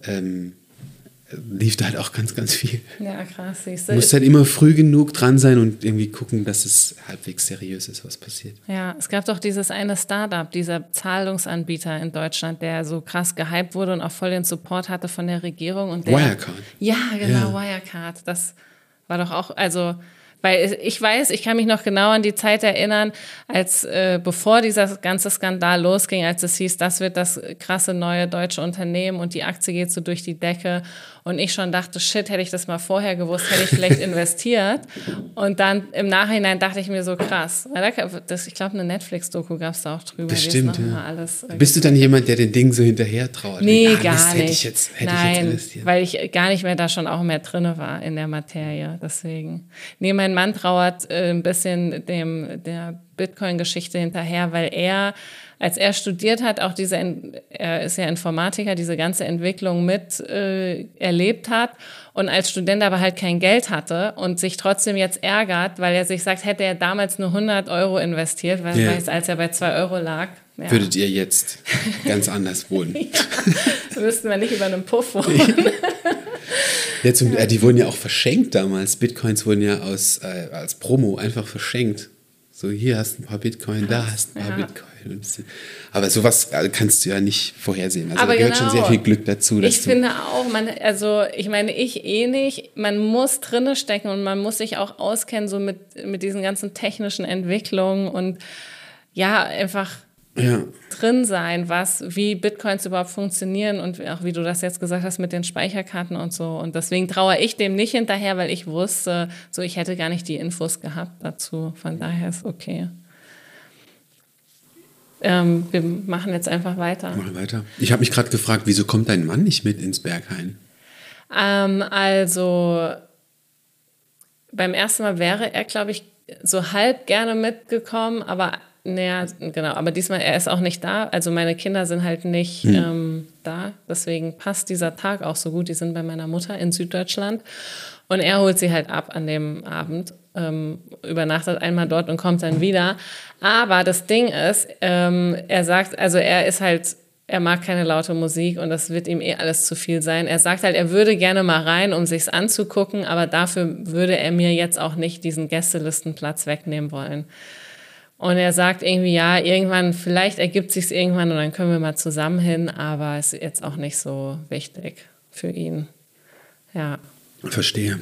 Ähm, lief da halt auch ganz, ganz viel. Ja, krass. Du musst halt immer früh genug dran sein und irgendwie gucken, dass es halbwegs seriös ist, was passiert. Ja, es gab doch dieses eine Startup, dieser Zahlungsanbieter in Deutschland, der so krass gehypt wurde und auch voll den Support hatte von der Regierung. Und der, Wirecard. Ja, genau, ja. Wirecard. Das war doch auch, also weil ich weiß, ich kann mich noch genau an die Zeit erinnern, als äh, bevor dieser ganze Skandal losging, als es hieß, das wird das krasse neue deutsche Unternehmen und die Aktie geht so durch die Decke. Und ich schon dachte, shit, hätte ich das mal vorher gewusst, hätte ich vielleicht investiert. Und dann im Nachhinein dachte ich mir so krass. Das, ich glaube, eine Netflix-Doku gab es da auch drüber. Das stimmt, ja. Alles Bist du dann jemand, der den Ding so hinterher traut? Nee, ah, gar Mist, nicht. Hätte ich jetzt, hätte Nein, ich jetzt investiert. weil ich gar nicht mehr da schon auch mehr drin war in der Materie. Deswegen. Nee, mein Mann trauert äh, ein bisschen dem, der Bitcoin-Geschichte hinterher, weil er als er studiert hat, auch diese, er ist ja Informatiker, diese ganze Entwicklung mit äh, erlebt hat und als Student aber halt kein Geld hatte und sich trotzdem jetzt ärgert, weil er sich sagt, hätte er damals nur 100 Euro investiert, weil, ja. als er bei 2 Euro lag. Ja. Würdet ihr jetzt ganz anders wohnen? ja, müssten wir nicht über einen Puff wohnen. ja, zum, äh, die wurden ja auch verschenkt damals. Bitcoins wurden ja aus, äh, als Promo einfach verschenkt. So, hier hast du ein paar Bitcoin, da hast du ein paar ja. Bitcoin. Aber sowas äh, kannst du ja nicht vorhersehen. Also Aber da gehört genau. schon sehr viel Glück dazu. Ich finde auch, man, also ich meine, ich eh nicht. Man muss drinne stecken und man muss sich auch auskennen so mit, mit diesen ganzen technischen Entwicklungen und ja, einfach ja. drin sein, was, wie Bitcoins überhaupt funktionieren und auch wie du das jetzt gesagt hast mit den Speicherkarten und so. Und deswegen traue ich dem nicht hinterher, weil ich wusste, so ich hätte gar nicht die Infos gehabt dazu. Von daher ist okay. Ähm, wir machen jetzt einfach weiter. Machen weiter. Ich habe mich gerade gefragt, wieso kommt dein Mann nicht mit ins Berghain? Ähm, also beim ersten Mal wäre er, glaube ich, so halb gerne mitgekommen, aber naja, genau, aber diesmal, er ist auch nicht da. Also meine Kinder sind halt nicht hm. ähm, da. Deswegen passt dieser Tag auch so gut. Die sind bei meiner Mutter in Süddeutschland. Und er holt sie halt ab an dem Abend, ähm, übernachtet einmal dort und kommt dann wieder. Aber das Ding ist, ähm, er sagt, also er ist halt, er mag keine laute Musik und das wird ihm eh alles zu viel sein. Er sagt halt, er würde gerne mal rein, um sich's anzugucken, aber dafür würde er mir jetzt auch nicht diesen Gästelistenplatz wegnehmen wollen. Und er sagt irgendwie, ja, irgendwann, vielleicht ergibt sich's irgendwann und dann können wir mal zusammen hin, aber ist jetzt auch nicht so wichtig für ihn. Ja. Verstehe.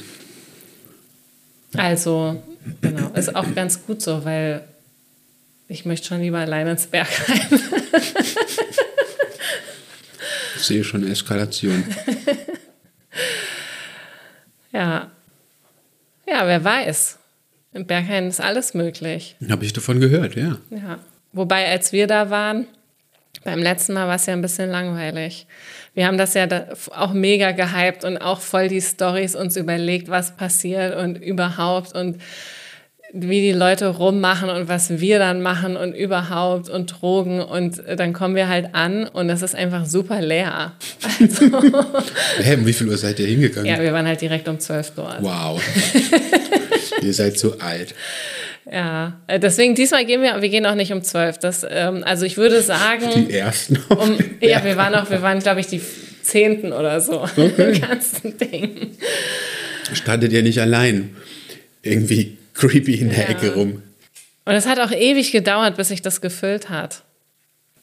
Also, genau, ist auch ganz gut so, weil ich möchte schon lieber alleine ins Berg rein. ich sehe schon Eskalation. ja. Ja, wer weiß. Im Berghain ist alles möglich. Habe ich davon gehört, ja. Ja. Wobei, als wir da waren, beim letzten Mal war es ja ein bisschen langweilig. Wir haben das ja da auch mega gehypt und auch voll die Stories uns überlegt, was passiert und überhaupt und wie die Leute rummachen und was wir dann machen und überhaupt und Drogen und dann kommen wir halt an und es ist einfach super leer. Also Hä, um wie viel Uhr seid ihr hingegangen? Ja, wir waren halt direkt um zwölf dort. Wow. ihr seid so alt. Ja, äh, deswegen diesmal gehen wir, wir gehen auch nicht um zwölf. Das, ähm, also ich würde sagen. Die ersten. Um, ja, wir waren auch, wir waren, glaube ich, die zehnten oder so. Okay. Im ganzen Ding. Standet ihr nicht allein? Irgendwie creepy in der ja. Ecke rum. Und es hat auch ewig gedauert, bis sich das gefüllt hat.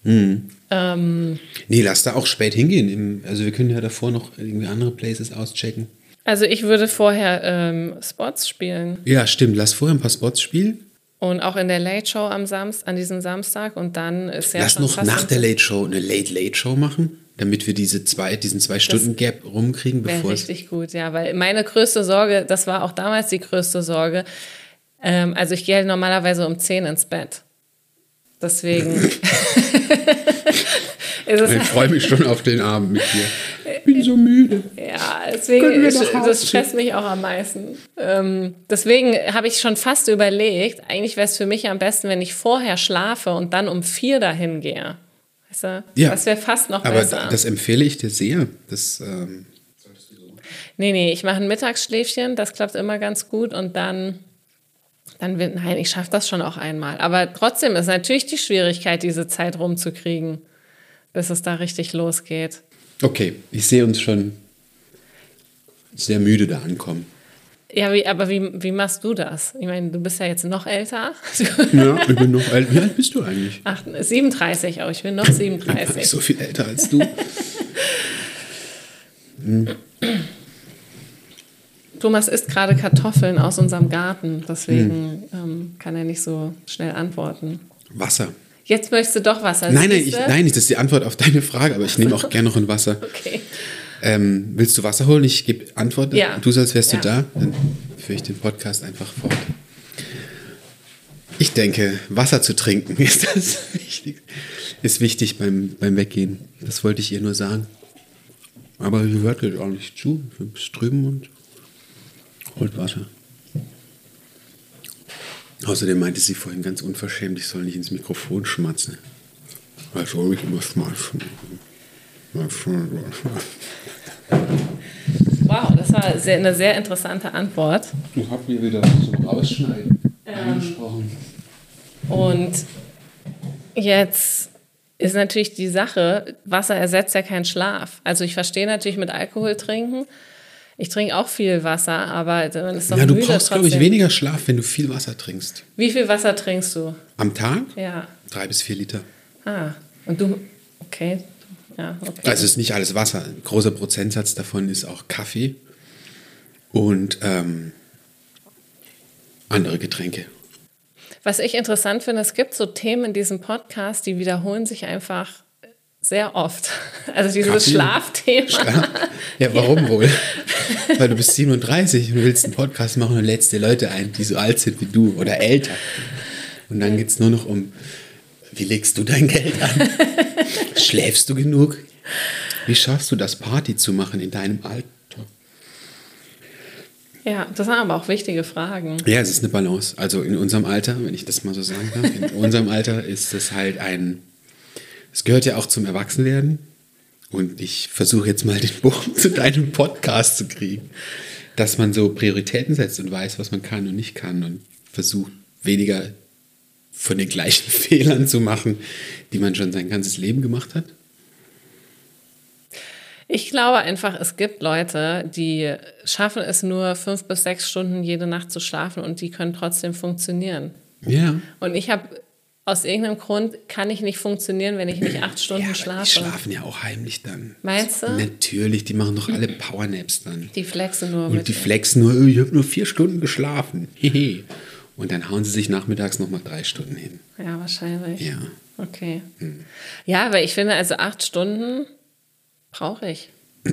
Hm. Ähm, nee, lass da auch spät hingehen. Also wir können ja davor noch irgendwie andere Places auschecken. Also ich würde vorher ähm, Spots spielen. Ja, stimmt. Lass vorher ein paar Spots spielen. Und auch in der Late Show am Samstag, an diesem Samstag. Und dann ist ja Lass noch nach der Late Show eine Late Late Show machen, damit wir diese zwei, diesen zwei Stunden Gap rumkriegen, bevor es. Richtig gut, ja, weil meine größte Sorge, das war auch damals die größte Sorge. Ähm, also ich gehe halt normalerweise um 10 ins Bett. Deswegen. ich freue mich schon auf den Abend mit dir. Ich bin so müde. Ja, deswegen, das stresst mich auch am meisten. Ähm, deswegen habe ich schon fast überlegt, eigentlich wäre es für mich am besten, wenn ich vorher schlafe und dann um vier dahin gehe. Weißt du? Ja. Das wäre fast noch aber besser. Aber das empfehle ich dir sehr. Das, ähm Nee, nee, ich mache ein Mittagsschläfchen, das klappt immer ganz gut und dann, dann wird, nein, ich schaffe das schon auch einmal. Aber trotzdem ist natürlich die Schwierigkeit, diese Zeit rumzukriegen, bis es da richtig losgeht. Okay, ich sehe uns schon sehr müde da ankommen. Ja, wie, aber wie, wie machst du das? Ich meine, du bist ja jetzt noch älter. Ja, ich bin noch älter. Wie alt bist du eigentlich? Ach, 37, aber ich bin noch 37. Ich bin so viel älter als du. hm. Thomas isst gerade Kartoffeln aus unserem Garten, deswegen hm. ähm, kann er nicht so schnell antworten. Wasser. Jetzt möchtest du doch Wasser. Nein, nein, ich, nein, das ist die Antwort auf deine Frage, aber ich nehme auch gerne noch ein Wasser. Okay. Ähm, willst du Wasser holen? Ich gebe Antwort. Ja. Du sollst, wärst ja. du da? Dann führe ich den Podcast einfach fort. Ich denke, Wasser zu trinken ist das wichtig. Ist wichtig beim, beim Weggehen. Das wollte ich ihr nur sagen. Aber sie hört jetzt auch nicht zu. Wir bist drüben und holt Wasser. Außerdem meinte sie vorhin ganz unverschämt, ich soll nicht ins Mikrofon schmatzen. Was soll ich immer schmatzen? Wow, das war sehr, eine sehr interessante Antwort. Ich habe mir wieder zum Rausschneiden Ähm. angesprochen. Und jetzt ist natürlich die Sache, Wasser ersetzt ja keinen Schlaf. Also ich verstehe natürlich mit Alkohol trinken. Ich trinke auch viel Wasser, aber man ist doch Ja, du müde brauchst, glaube ich, weniger Schlaf, wenn du viel Wasser trinkst. Wie viel Wasser trinkst du? Am Tag? Ja. Drei bis vier Liter. Ah, und du, okay. Ja, okay. Also es ist nicht alles Wasser. Ein großer Prozentsatz davon ist auch Kaffee und ähm, andere Getränke. Was ich interessant finde, es gibt so Themen in diesem Podcast, die wiederholen sich einfach sehr oft. Also dieses Kaffee? Schlafthema. Schlaf? Ja, warum wohl? Weil du bist 37 und willst einen Podcast machen und lädst dir Leute ein, die so alt sind wie du oder älter. Und dann geht es nur noch um, wie legst du dein Geld an? Schläfst du genug? Wie schaffst du das, Party zu machen in deinem Alter? Ja, das sind aber auch wichtige Fragen. Ja, es ist eine Balance. Also in unserem Alter, wenn ich das mal so sagen darf, in unserem Alter ist es halt ein, es gehört ja auch zum Erwachsenwerden. Und ich versuche jetzt mal den Bogen zu deinem Podcast zu kriegen, dass man so Prioritäten setzt und weiß, was man kann und nicht kann und versucht weniger von den gleichen Fehlern zu machen, die man schon sein ganzes Leben gemacht hat. Ich glaube einfach, es gibt Leute, die schaffen es nur fünf bis sechs Stunden jede Nacht zu schlafen und die können trotzdem funktionieren. Ja. Und ich habe aus irgendeinem Grund kann ich nicht funktionieren, wenn ich nicht acht Stunden ja, schlafe. Die schlafen ja auch heimlich dann. Meinst du? Natürlich, die machen doch alle Powernaps dann. Die flexen nur Und die flexen nur, ich habe nur vier Stunden geschlafen. Hehe. Und dann hauen sie sich nachmittags nochmal drei Stunden hin. ja, wahrscheinlich. Ja. Okay. Ja, aber ich finde, also acht Stunden brauche ich.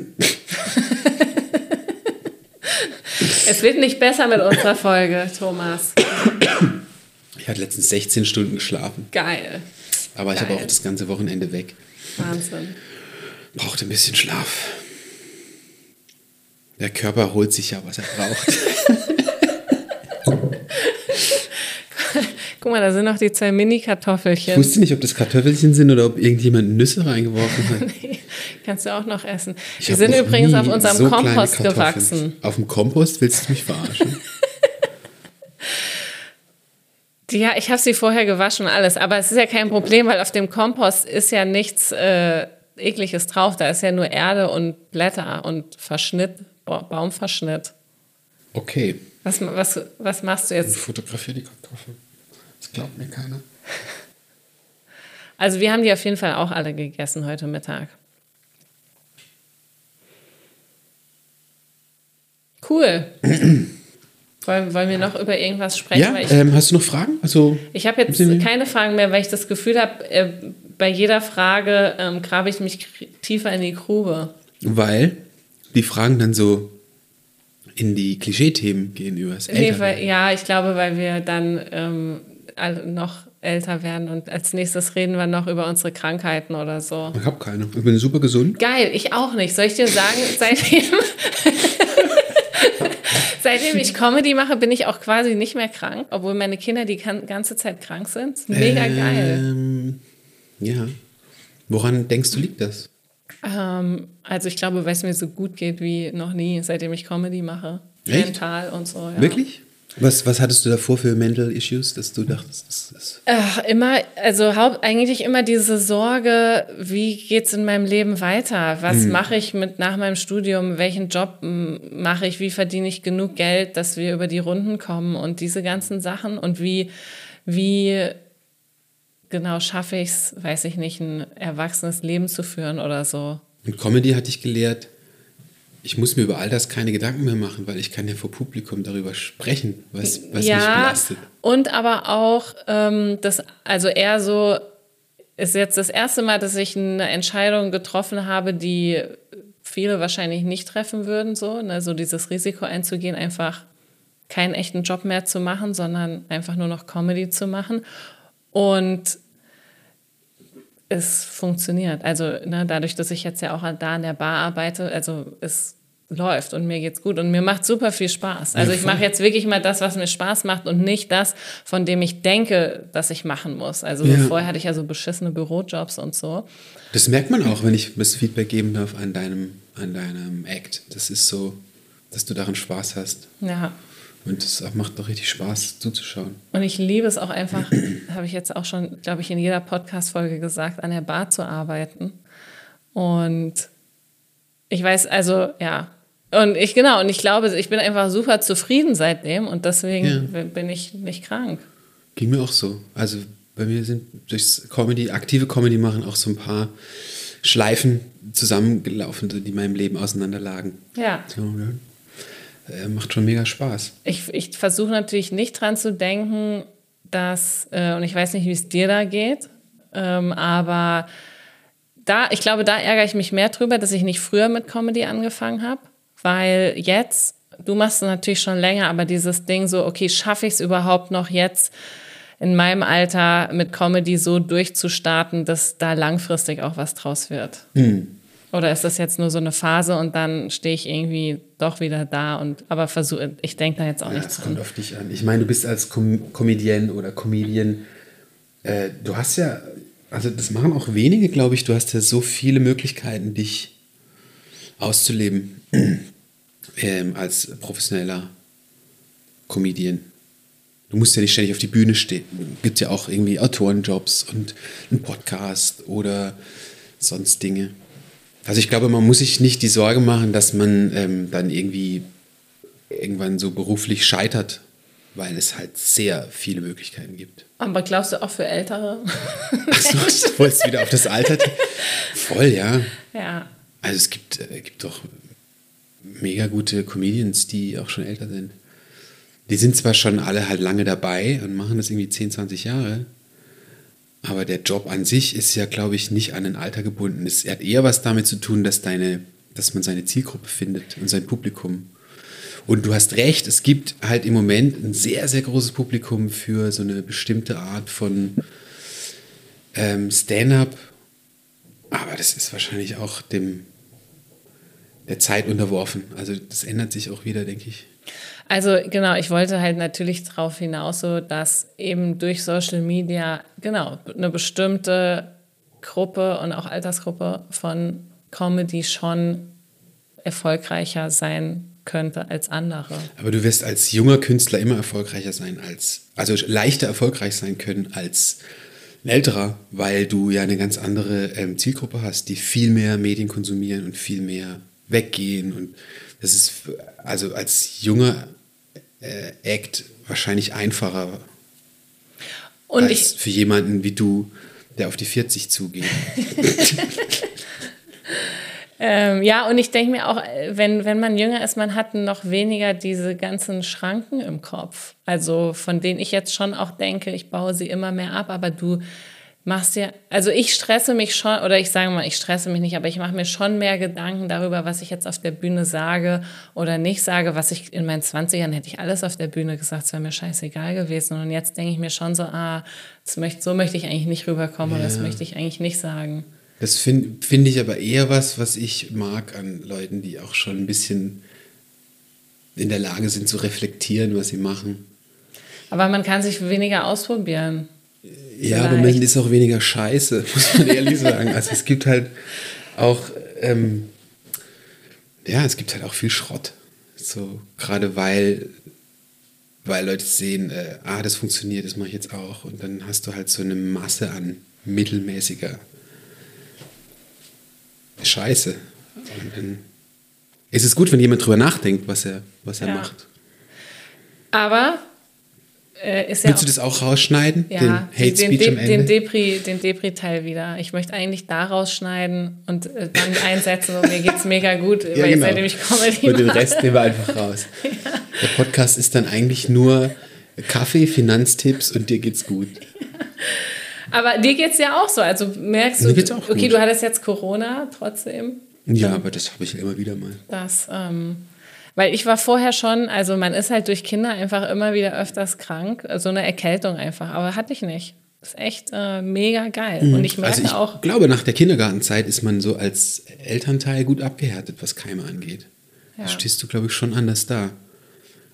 es wird nicht besser mit unserer Folge, Thomas. Ich hatte letztens 16 Stunden geschlafen. Geil. Aber ich habe auch das ganze Wochenende weg. Wahnsinn. Brauchte ein bisschen Schlaf. Der Körper holt sich ja, was er braucht. Guck mal, da sind noch die zwei Ich Mini-Kartoffelchen. wusste nicht, ob das Kartoffelchen sind oder ob irgendjemand Nüsse reingeworfen hat. Kannst du auch noch essen. Ich Die sind übrigens auf unserem so Kompost gewachsen. Auf dem Kompost willst du mich verarschen? Ja, ich habe sie vorher gewaschen und alles, aber es ist ja kein Problem, weil auf dem Kompost ist ja nichts äh, ekliges drauf. Da ist ja nur Erde und Blätter und Verschnitt, Ba- Baumverschnitt. Okay. Was, was, was machst du Ich jetzt? fotografiere die Kartoffeln. Das glaubt mir keiner. Also wir haben die auf jeden Fall auch alle gegessen heute Mittag. Cool. wollen, wollen wir noch über irgendwas sprechen? Ja, ich ähm, hast du noch Fragen? Also, Ich habe jetzt keine Fragen mehr, weil ich das Gefühl habe, äh, bei jeder Frage ähm, grabe ich mich tiefer in die Grube. weil die Fragen dann so in die Klischee-Themen gehen über das Nee, weil, ja, ich glaube, weil wir dann ähm, noch älter werden und als nächstes reden wir noch über unsere Krankheiten oder so. Ich habe keine. Ich bin super gesund. Geil, ich auch nicht. Soll ich dir sagen, seitdem, seitdem ich Comedy mache, bin ich auch quasi nicht mehr krank, obwohl meine Kinder die ganze Zeit krank sind. Mega geil. Ähm, ja. Woran denkst du, liegt das? Ähm, also ich glaube, weil es mir so gut geht wie noch nie, seitdem ich Comedy mache. Echt? Mental und so. Ja. Wirklich? Was, was hattest du davor für Mental Issues, dass du dachtest, das ist. Ach, immer, also haupt, eigentlich immer diese Sorge, wie geht es in meinem Leben weiter? Was hm. mache ich mit nach meinem Studium? Welchen Job mache ich? Wie verdiene ich genug Geld, dass wir über die Runden kommen und diese ganzen Sachen? Und wie, wie genau schaffe ich es, weiß ich nicht, ein erwachsenes Leben zu führen oder so? Und Comedy hatte ich gelehrt, ich muss mir über all das keine Gedanken mehr machen, weil ich kann ja vor Publikum darüber sprechen, was, was ja, mich belastet. Und aber auch, ähm, das, also eher so, ist jetzt das erste Mal, dass ich eine Entscheidung getroffen habe, die viele wahrscheinlich nicht treffen würden, so, ne, so dieses Risiko einzugehen, einfach keinen echten Job mehr zu machen, sondern einfach nur noch Comedy zu machen. Und es funktioniert. Also ne, dadurch, dass ich jetzt ja auch da in der Bar arbeite, also es läuft und mir geht's gut und mir macht super viel Spaß. Also ich mache jetzt wirklich mal das, was mir Spaß macht und nicht das, von dem ich denke, dass ich machen muss. Also ja. vorher hatte ich ja so beschissene Bürojobs und so. Das merkt man auch, wenn ich das Feedback geben darf an deinem, an deinem Act. Das ist so, dass du daran Spaß hast. Ja. Und es macht doch richtig Spaß zuzuschauen. Und ich liebe es auch einfach, habe ich jetzt auch schon, glaube ich, in jeder Podcast-Folge gesagt, an der Bar zu arbeiten. Und ich weiß, also ja. Und ich, genau, und ich glaube, ich bin einfach super zufrieden seitdem und deswegen ja. bin ich nicht krank. Ging mir auch so. Also bei mir sind durchs Comedy, aktive Comedy machen auch so ein paar Schleifen zusammengelaufen, die in meinem Leben auseinanderlagen. Ja. So, ja äh, macht schon mega Spaß. Ich, ich versuche natürlich nicht dran zu denken, dass, äh, und ich weiß nicht, wie es dir da geht, ähm, aber da, ich glaube, da ärgere ich mich mehr drüber, dass ich nicht früher mit Comedy angefangen habe, weil jetzt, du machst es natürlich schon länger, aber dieses Ding so, okay, schaffe ich es überhaupt noch jetzt in meinem Alter mit Comedy so durchzustarten, dass da langfristig auch was draus wird? Hm. Oder ist das jetzt nur so eine Phase und dann stehe ich irgendwie doch wieder da und aber versuche, ich denke da jetzt auch ja, nicht dran. kommt auf dich an. Ich meine, du bist als Com Comedian oder Comedian, äh, du hast ja, also das machen auch wenige, glaube ich, du hast ja so viele Möglichkeiten, dich auszuleben ähm, als professioneller Comedian. Du musst ja nicht ständig auf die Bühne stehen. Es gibt ja auch irgendwie Autorenjobs und einen Podcast oder sonst Dinge. Also ich glaube, man muss sich nicht die Sorge machen, dass man ähm, dann irgendwie irgendwann so beruflich scheitert, weil es halt sehr viele Möglichkeiten gibt. Aber glaubst du auch für Ältere? Achso, du wolltest wieder auf das Alter. Voll, ja. Ja. Also es gibt, äh, gibt doch mega gute Comedians, die auch schon älter sind. Die sind zwar schon alle halt lange dabei und machen das irgendwie 10, 20 Jahre, aber der Job an sich ist ja, glaube ich, nicht an ein Alter gebunden. Es hat eher was damit zu tun, dass, deine, dass man seine Zielgruppe findet und sein Publikum. Und du hast recht, es gibt halt im Moment ein sehr, sehr großes Publikum für so eine bestimmte Art von ähm, Stand-up. Aber das ist wahrscheinlich auch dem, der Zeit unterworfen. Also das ändert sich auch wieder, denke ich. Also genau, ich wollte halt natürlich darauf hinaus, so dass eben durch Social Media genau eine bestimmte Gruppe und auch Altersgruppe von Comedy schon erfolgreicher sein könnte als andere. Aber du wirst als junger Künstler immer erfolgreicher sein als, also leichter erfolgreich sein können als ein älterer, weil du ja eine ganz andere ähm, Zielgruppe hast, die viel mehr Medien konsumieren und viel mehr weggehen und das ist also als junger äh, Act wahrscheinlich einfacher und als für jemanden wie du, der auf die 40 zugeht. ähm, ja, und ich denke mir auch, wenn, wenn man jünger ist, man hat noch weniger diese ganzen Schranken im Kopf. Also von denen ich jetzt schon auch denke, ich baue sie immer mehr ab, aber du machst dir, also ich stresse mich schon, oder ich sage mal, ich stresse mich nicht, aber ich mache mir schon mehr Gedanken darüber, was ich jetzt auf der Bühne sage oder nicht sage. Was ich in meinen 20ern hätte ich alles auf der Bühne gesagt, es wäre mir scheißegal gewesen. Und jetzt denke ich mir schon so, ah, das möchte, so möchte ich eigentlich nicht rüberkommen ja. oder das möchte ich eigentlich nicht sagen. Das finde find ich aber eher was, was ich mag an Leuten, die auch schon ein bisschen in der Lage sind zu reflektieren, was sie machen. Aber man kann sich weniger ausprobieren. Ja, aber man ist auch weniger scheiße, muss man ehrlich sagen. Also es gibt halt auch ähm, ja, es gibt halt auch viel Schrott. So, gerade weil, weil Leute sehen, äh, ah, das funktioniert, das mache ich jetzt auch. Und dann hast du halt so eine Masse an mittelmäßiger Scheiße. Und dann ist es gut, wenn jemand drüber nachdenkt, was er, was er ja. macht. Aber äh, ist ja Willst du das auch rausschneiden? Ja, den Hate den, Speech den, am Ende? Den Depri, den Depri-Teil wieder. Ich möchte eigentlich da rausschneiden und äh, dann einsetzen, so, mir geht's mega gut, ja, weil genau. seitdem ich Comedy Und den Rest nehmen wir einfach raus. ja. Der Podcast ist dann eigentlich nur Kaffee, Finanztipps und dir geht's gut. Aber dir geht's ja auch so. Also merkst du, okay, gut. du hattest jetzt Corona trotzdem. Ja, aber das habe ich immer wieder mal. Das, ähm, weil ich war vorher schon, also man ist halt durch Kinder einfach immer wieder öfters krank, so eine Erkältung einfach, aber hatte ich nicht. Ist echt äh, mega geil. Mhm. Und ich merke also ich auch. Ich glaube, nach der Kindergartenzeit ist man so als Elternteil gut abgehärtet, was Keime angeht. Ja. Da stehst du, glaube ich, schon anders da.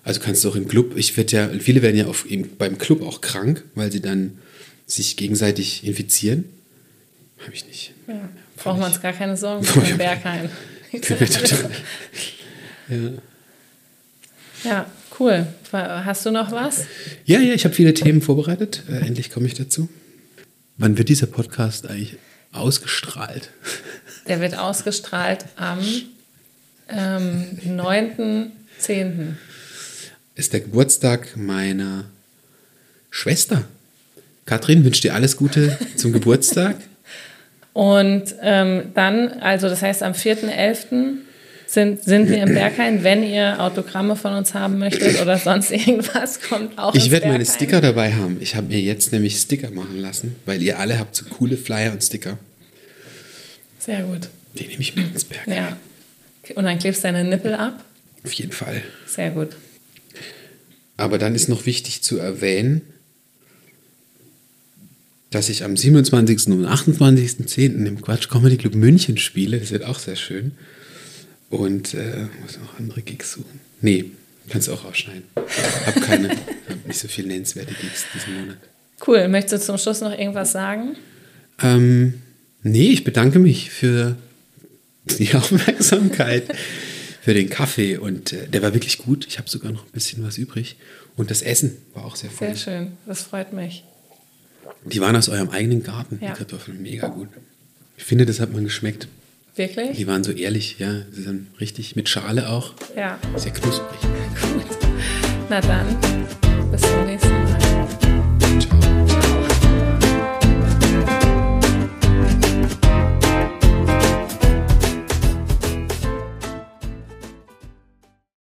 Also kannst du auch im Club, ich werde ja, viele werden ja auf, beim Club auch krank, weil sie dann sich gegenseitig infizieren. Habe ich nicht. Ja. Brauchen wir uns gar keine Sorgen für Bergheim. ja. Ja, cool. Hast du noch was? Ja, ja, ich habe viele Themen vorbereitet. Äh, endlich komme ich dazu. Wann wird dieser Podcast eigentlich ausgestrahlt? Der wird ausgestrahlt am ähm, 9.10. Ist der Geburtstag meiner Schwester. Katrin wünscht dir alles Gute zum Geburtstag. Und ähm, dann, also das heißt am 4.11 sind, sind wir im Berghain. Wenn ihr Autogramme von uns haben möchtet oder sonst irgendwas, kommt auch Ich werde meine Sticker dabei haben. Ich habe mir jetzt nämlich Sticker machen lassen, weil ihr alle habt so coole Flyer und Sticker. Sehr gut. Die nehme ich mit ins Berghain. Ja. Und dann klebst du deine Nippel ab? Auf jeden Fall. Sehr gut. Aber dann ist noch wichtig zu erwähnen, dass ich am 27. und 28.10. im Quatsch Comedy Club München spiele. Das wird auch sehr schön. Und äh, muss noch andere Gigs suchen. Nee, kannst du auch rausschneiden. Hab keine, hab nicht so viele nennenswerte Gigs diesen Monat. Cool. Möchtest du zum Schluss noch irgendwas sagen? Ähm, nee, ich bedanke mich für die Aufmerksamkeit, für den Kaffee und äh, der war wirklich gut. Ich habe sogar noch ein bisschen was übrig. Und das Essen war auch sehr voll. Sehr schön, das freut mich. Die waren aus eurem eigenen Garten, ja. die Kartoffeln, mega gut. Ich finde, das hat man geschmeckt. Wirklich? Die waren so ehrlich, ja. Sie sind richtig mit Schale auch. Ja. Sehr knusprig. Gut. Na dann, bis zum nächsten Mal.